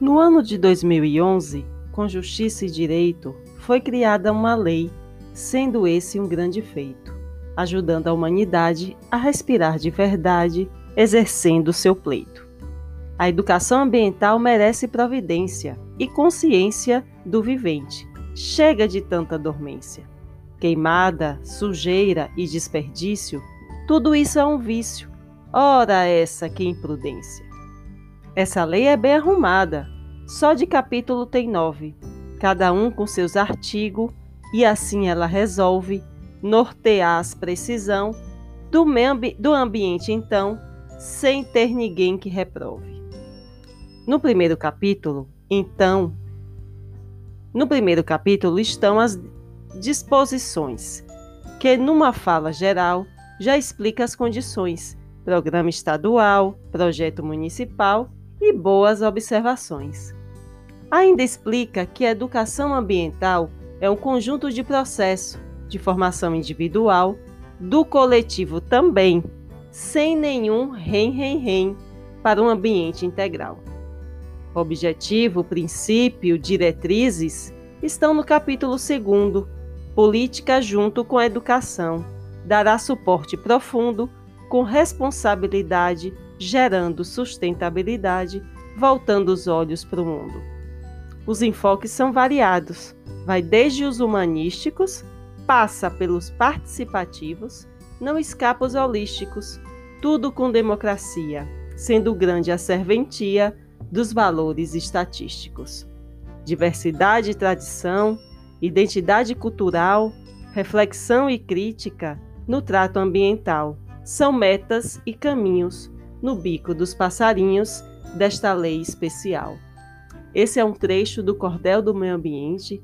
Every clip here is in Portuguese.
No ano de 2011, com Justiça e Direito, foi criada uma lei, sendo esse um grande feito, ajudando a humanidade a respirar de verdade, exercendo seu pleito. A educação ambiental merece providência e consciência do vivente. Chega de tanta dormência. Queimada, sujeira e desperdício, tudo isso é um vício. Ora, essa que imprudência! Essa lei é bem arrumada, só de capítulo tem nove, cada um com seus artigos, e assim ela resolve nortear as precisão do, ambi do ambiente, então, sem ter ninguém que reprove. No primeiro capítulo, então, no primeiro capítulo estão as disposições, que numa fala geral já explica as condições, programa estadual, projeto municipal e boas observações. Ainda explica que a educação ambiental é um conjunto de processo de formação individual, do coletivo também, sem nenhum rem-rem-rem para um ambiente integral. Objetivo, princípio, diretrizes estão no capítulo 2, Política junto com a educação. Dará suporte profundo, com responsabilidade, gerando sustentabilidade, voltando os olhos para o mundo. Os enfoques são variados, vai desde os humanísticos, passa pelos participativos, não escapa os holísticos, tudo com democracia, sendo grande a serventia dos valores estatísticos. Diversidade e tradição, identidade cultural, reflexão e crítica no trato ambiental são metas e caminhos no bico dos passarinhos desta lei especial. Esse é um trecho do Cordel do Meio Ambiente,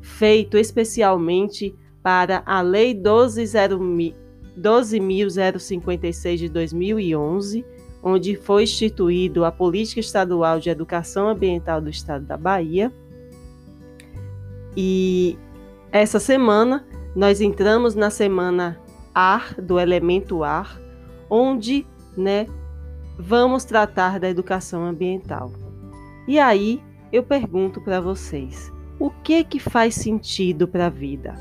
feito especialmente para a Lei 12.056 de 2011, onde foi instituído a Política Estadual de Educação Ambiental do Estado da Bahia. E essa semana nós entramos na semana ar, do elemento ar, onde né, vamos tratar da educação ambiental. E aí eu pergunto para vocês: o que que faz sentido para a vida?